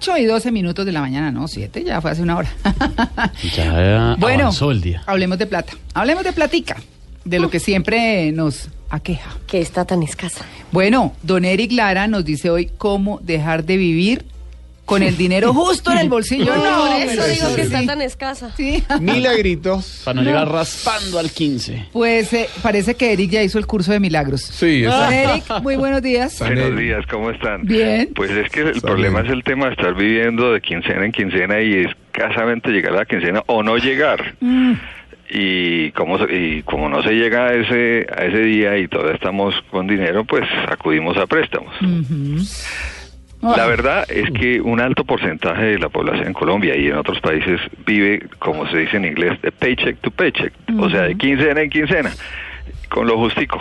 8 y 12 minutos de la mañana, no, 7, ya fue hace una hora. Ya bueno, avanzó el día. hablemos de plata, hablemos de platica, de lo que siempre nos aqueja. Que está tan escasa. Bueno, don Eric Lara nos dice hoy cómo dejar de vivir con el dinero justo en el bolsillo. No, por eso digo que está tan escasa. Sí. Milagritos. Para no, llegar raspando al 15. Pues eh, parece que Eric ya hizo el curso de milagros. Sí, exacto. Eric, muy buenos días. Buenos días, ¿cómo están? Bien. Pues es que el problema es el tema de estar viviendo de quincena en quincena y escasamente llegar a la quincena o no llegar. Mm. Y como, y como no se llega a ese, a ese día y todavía estamos con dinero, pues acudimos a préstamos. La verdad es que un alto porcentaje de la población en Colombia y en otros países vive, como se dice en inglés, de paycheck to paycheck, o sea, de quincena en quincena, con lo justico.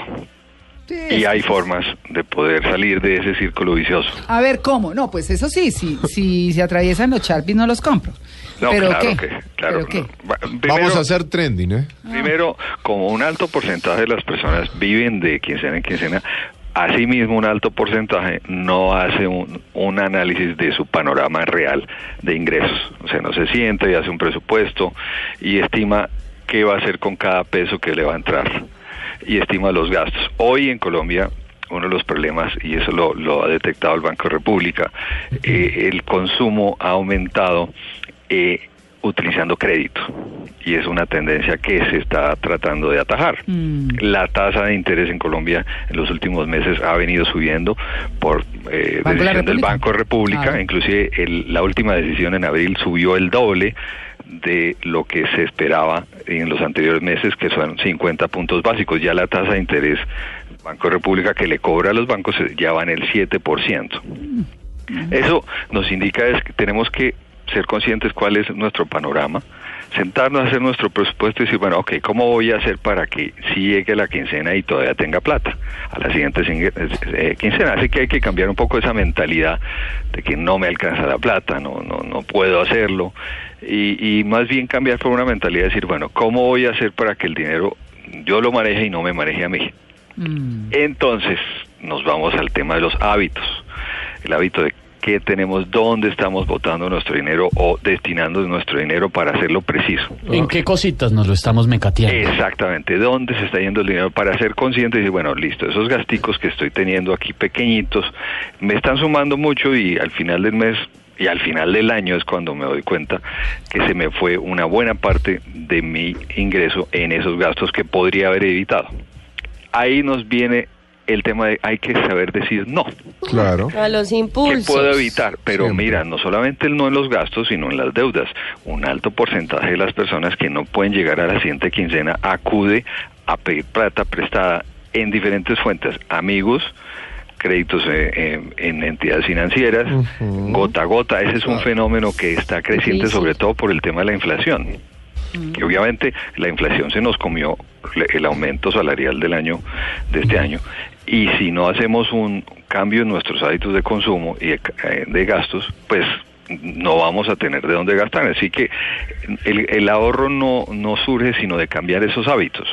sí, Y hay formas de poder salir de ese círculo vicioso. A ver, ¿cómo? No, pues eso sí, si, si se atraviesan los Sharpies no los compro. No, ¿Pero claro qué? que, claro. ¿Pero qué? no. Va- Vamos a hacer trending, ¿eh? Primero, como un alto porcentaje de las personas viven de quincena en quincena, asimismo un alto porcentaje no hace un, un análisis de su panorama real de ingresos. O sea, no se sienta y hace un presupuesto y estima qué va a hacer con cada peso que le va a entrar y estima los gastos. Hoy en Colombia uno de los problemas, y eso lo, lo ha detectado el Banco de República, eh, el consumo ha aumentado eh, utilizando crédito y es una tendencia que se está tratando de atajar. Mm. La tasa de interés en Colombia en los últimos meses ha venido subiendo por eh, ¿Banco de la decisión del? Banco de República, Claro. inclusive el- la última decisión en abril subió el doble de lo que se esperaba en los anteriores meses, que son 50 puntos básicos. Ya la tasa de interés Banco de República que le cobra a los bancos ya va en el 7%. Eso nos indica es que tenemos que ser conscientes cuál es nuestro panorama, sentarnos a hacer nuestro presupuesto y decir, bueno, ok, ¿cómo voy a hacer para que si llegue la quincena y todavía tenga plata a la siguiente sin- eh, quincena? Así que hay que cambiar un poco esa mentalidad de que no me alcanza la plata, no, no, no puedo hacerlo, y, y más bien cambiar por una mentalidad de decir, bueno, ¿cómo voy a hacer para que el dinero yo lo maneje y no me maneje a mí? Mm. Entonces nos vamos al tema de los hábitos. El hábito de qué tenemos, dónde estamos botando nuestro dinero o destinando nuestro dinero para hacerlo preciso. ¿En qué cositas nos lo estamos mecateando? Exactamente, dónde se está yendo el dinero para ser consciente y decir, bueno, listo, esos gasticos que estoy teniendo aquí pequeñitos me están sumando mucho y al final del mes y al final del año es cuando me doy cuenta que se me fue una buena parte de mi ingreso en esos gastos que podría haber evitado. Ahí nos viene el tema de hay que saber decir no. Claro. A los ¿Qué impulsos. puedo evitar? Pero Siempre. mira, no solamente el no en los gastos, sino en las deudas. Un alto porcentaje de las personas que no pueden llegar a la siguiente quincena acude a pedir plata prestada en diferentes fuentes, amigos, créditos eh, eh, en entidades financieras, gota a gota. Ese es un fenómeno que está creciente sobre todo por el tema de la inflación. Que obviamente la inflación se nos comió el aumento salarial del año de este año y si no hacemos un cambio en nuestros hábitos de consumo y de, eh, de gastos, pues no vamos a tener de dónde gastar. Así que el, el ahorro no, no surge sino de cambiar esos hábitos.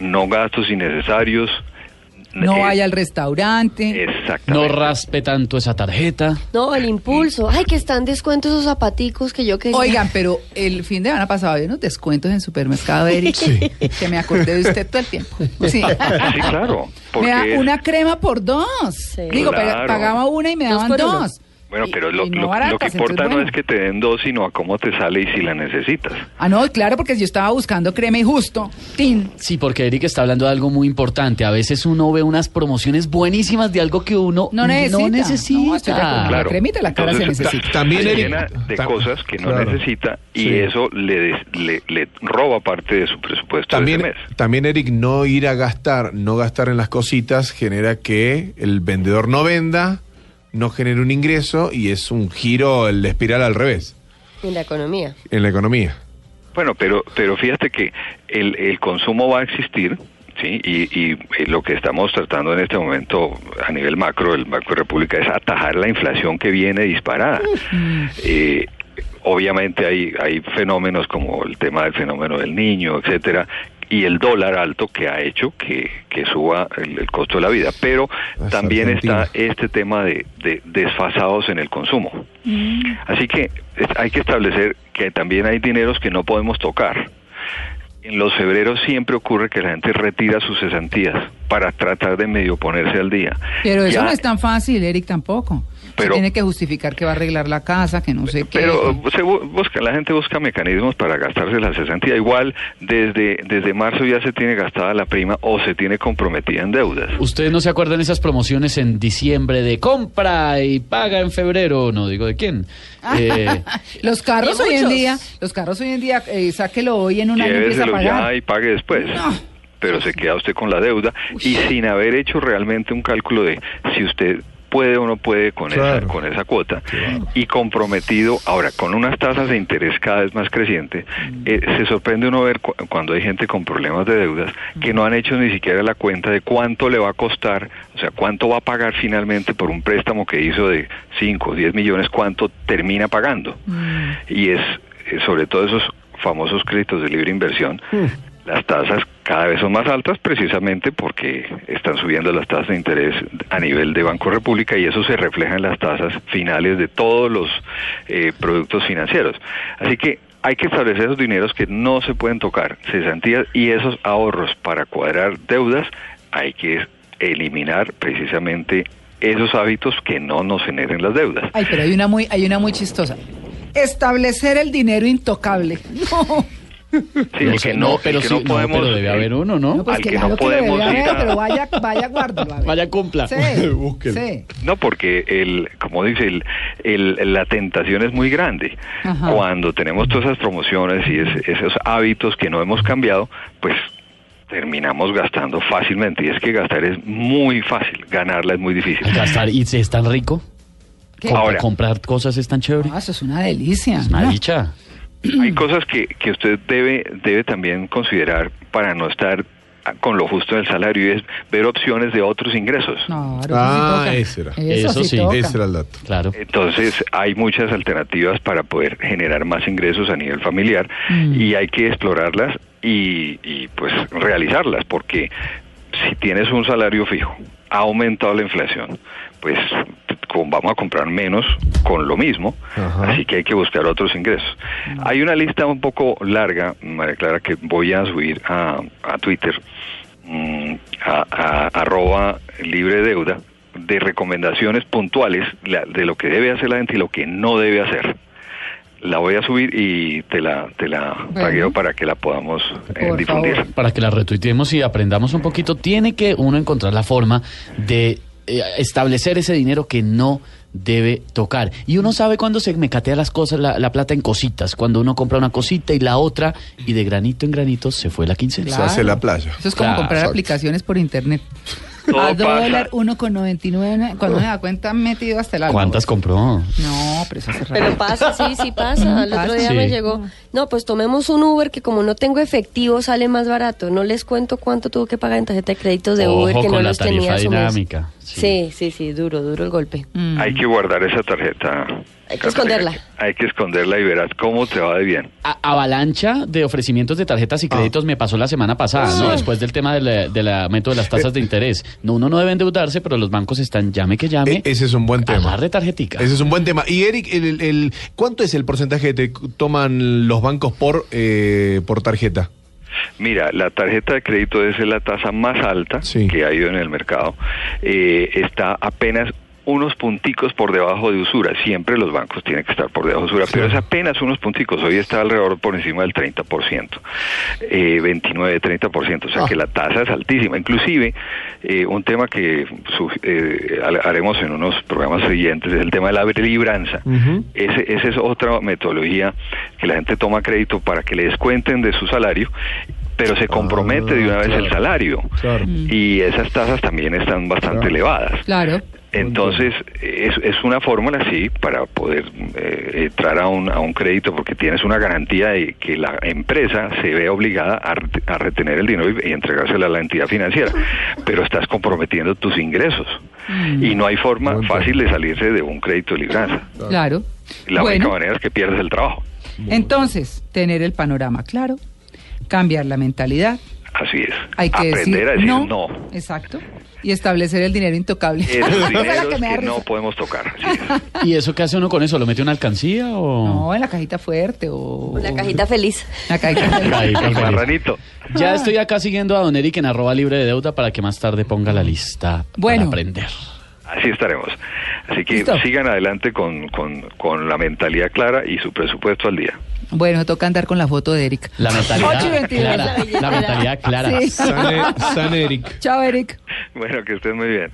No gastos innecesarios. No eh, vaya al restaurante. Exactamente. No raspe tanto esa tarjeta. No, el impulso. Ay, que están descuentos esos zapaticos que yo quería. Oigan, pero el fin de semana pasado había unos descuentos en supermercado, Eric, que me acordé de usted todo el tiempo. Sí. Sí, claro. Me da una crema por dos. Sí. Digo, Claro. pagaba una y me Dos daban uno. dos. Bueno, Y- pero lo, y no lo- lo baratas, que importa entonces, no es que te den dos, sino a cómo te sale y si la necesitas. Ah, no, claro, porque yo estaba buscando crema y justo, tin. Sí, porque Eric está hablando de algo muy importante. A veces uno ve unas promociones buenísimas de algo que uno No necesita. No necesita. No. La cremita, la cara se necesita. ta- También, se Eric, llena de cosas que no claro. necesita y Sí. eso le, des- le, le roba parte de su presupuesto También, de ese mes. también, Eric, no ir a gastar, no gastar en las cositas genera que el vendedor no venda, no genere un ingreso y es un giro, el espiral al revés En la economía. en la economía. Bueno, pero, pero fíjate que el, el consumo va a existir, ¿sí? Y, y, eh, lo que estamos tratando en este momento a nivel macro, el Banco de República, es atajar la inflación que viene disparada. Eh, obviamente hay, hay fenómenos como el tema del fenómeno del niño, etcétera, y el dólar alto que ha hecho que, que suba el, el costo de la vida. Pero Es también Argentina. está este tema de, de desfasados en el consumo. Así que es- hay que establecer que también hay dineros que no podemos tocar. En los febreros siempre ocurre que la gente retira sus cesantías para tratar de medio ponerse al día. Pero eso Ya- no es tan fácil, Eric, tampoco. Se Pero- tiene que justificar que va a arreglar la casa, que no sé qué. Pero se bu- busca, la gente busca mecanismos para gastarse la cesantía. Igual desde, desde marzo ya se tiene gastada la prima o se tiene comprometida en deudas. ¿Ustedes no se acuerdan esas promociones en diciembre de compra y paga en febrero? No digo de quién. Eh, los carros hoy en día, los carros hoy en día, eh, sáquelo hoy en un año y empieza a Lléveselo pagar. ya y pague después. Pero se queda usted con la deuda y sin haber hecho realmente un cálculo de si usted puede o no puede con Claro. esa con esa cuota. Y comprometido ahora con unas tasas de interés cada vez más crecientes eh, se sorprende uno ver cu- cuando hay gente con problemas de deudas que no han hecho ni siquiera la cuenta de cuánto le va a costar o sea cuánto va a pagar finalmente por un préstamo que hizo de 5 o 10 millones cuánto termina pagando. Y es eh, sobre todo esos famosos créditos de libre inversión las tasas cada vez son más altas precisamente porque están subiendo las tasas de interés a nivel de Banco República y eso se refleja en las tasas finales de todos los eh, productos financieros. Así que hay que establecer esos dineros que no se pueden tocar, cesantías y esos ahorros para cuadrar deudas hay que eliminar precisamente esos hábitos que no nos generen las deudas. Ay, pero hay una muy, hay una muy chistosa. Establecer el dinero intocable. No. Sí, no el sé, que no, pero el que sí, no podemos, pero debe haber uno, ¿no? No, pues Al que que no que debe podemos haber, pero vaya, vaya, guárdalo. Vaya, cumpla. Sí. No, porque el, como dice, el, el- la tentación es muy grande. Ajá. Cuando tenemos todas esas promociones y es- esos hábitos que no hemos cambiado, pues terminamos gastando fácilmente. Y es que gastar es muy fácil, ganarla es muy difícil. Gastar y es tan rico. ¿Qué? Com- Ahora. comprar cosas es tan chévere. Ah, eso es una delicia. Es una ¿no? dicha. Hay cosas que, que usted debe, debe también considerar para no estar con lo justo en el salario y es ver opciones de otros ingresos. Claro, eso Ah, sí toca. ese era. Eso, Eso sí. Ese era el dato. Claro. Entonces hay muchas alternativas para poder generar más ingresos a nivel familiar y hay que explorarlas y, y, pues realizarlas porque si tienes un salario fijo, ha aumentado la inflación, pues con- vamos a comprar menos con lo mismo, Ajá. así que hay que buscar otros ingresos. Hay una lista un poco larga, María Clara, que voy a subir a, a Twitter, mm, a, a- arroba libre deuda, de recomendaciones puntuales de lo que debe hacer la gente y lo que no debe hacer. La voy a subir y te la, te la Bueno. tagueo para que la podamos eh, difundir. favor. Para que la retuiteemos y aprendamos un poquito, tiene que uno encontrar la forma de establecer ese dinero que no debe tocar. Y uno sabe cuando se mecatea las cosas, la, la plata en cositas, cuando uno compra una cosita y la otra, y de granito en granito se fue la quincena. Se hace la playa. Eso es como Claro, comprar exacto. aplicaciones por internet. Todo a pasa. dólar 1,99. Cuando me da cuenta, metido hasta el alma. ¿Cuántas compró? No, pero eso hace rato. Pero pasa, sí, sí pasa. El otro día Sí. me llegó. No, pues tomemos un Uber que como no tengo efectivo sale más barato. No les cuento cuánto tuvo que pagar en tarjeta de créditos de Ojo Uber que no los tenía dinámica. Sí, sí, sí, duro, duro el golpe. Mm. Hay que guardar esa tarjeta. Hay que esconderla. Hay que esconderla y verás cómo te va de bien. A- avalancha de ofrecimientos de tarjetas y créditos me pasó la semana pasada, ¿no? Después del tema del del aumento de las tasas de interés. No, uno no debe endeudarse, pero los bancos están llame que llame. E- ese es un buen tema. Agarre tarjetica. Ese es un buen tema. Y Eric, el, el- el- ¿cuánto es el porcentaje que te toman los bancos por, eh, por tarjeta? Mira, la tarjeta de crédito es la tasa más alta Sí. que ha ido en el mercado. Eh, está apenas unos punticos por debajo de usura. Siempre los bancos tienen que estar por debajo de usura, pero es apenas unos punticos. Hoy está alrededor por encima del 30%, eh, 29, 30%. O sea Ah. que la tasa es altísima. Inclusive, eh, un tema que su- eh, ha- haremos en unos programas siguientes es el tema de la libranza. Ese, esa es otra metodología que la gente toma crédito para que le descuenten de su salario, pero se compromete de una vez claro. el salario. Claro. Y esas tasas también están bastante Claro. elevadas. Claro. Entonces, es, es una fórmula, sí, para poder eh, entrar a un, a un crédito porque tienes una garantía de que la empresa se ve obligada a, ret- a retener el dinero y, y entregárselo a la entidad financiera, pero estás comprometiendo tus ingresos y no hay forma fácil de salirse de un crédito de libranza. Claro. La Bueno. única manera es que pierdes el trabajo. Entonces, tener el panorama claro, cambiar la mentalidad, Así es. hay que Aprender decir, a decir no, no. Exacto. Y establecer el dinero intocable. Esos la dineros que no podemos tocar. ¿Y eso qué hace uno con eso? ¿Lo mete en una alcancía o...? No, en la cajita fuerte o... Una cajita feliz. La cajita. Ahí, El perfecto. marranito. Ya estoy acá siguiendo a Don Eric en arroba libre de deuda para que más tarde ponga la lista Bueno. para aprender. Así estaremos. Así que Listo. sigan adelante con, con, con la mentalidad clara y su presupuesto al día. Bueno, toca andar con la foto de Eric. La mentalidad clara. La mentalidad clara. Sí. San, San Eric. Chao, Eric. Bueno, que estén muy bien.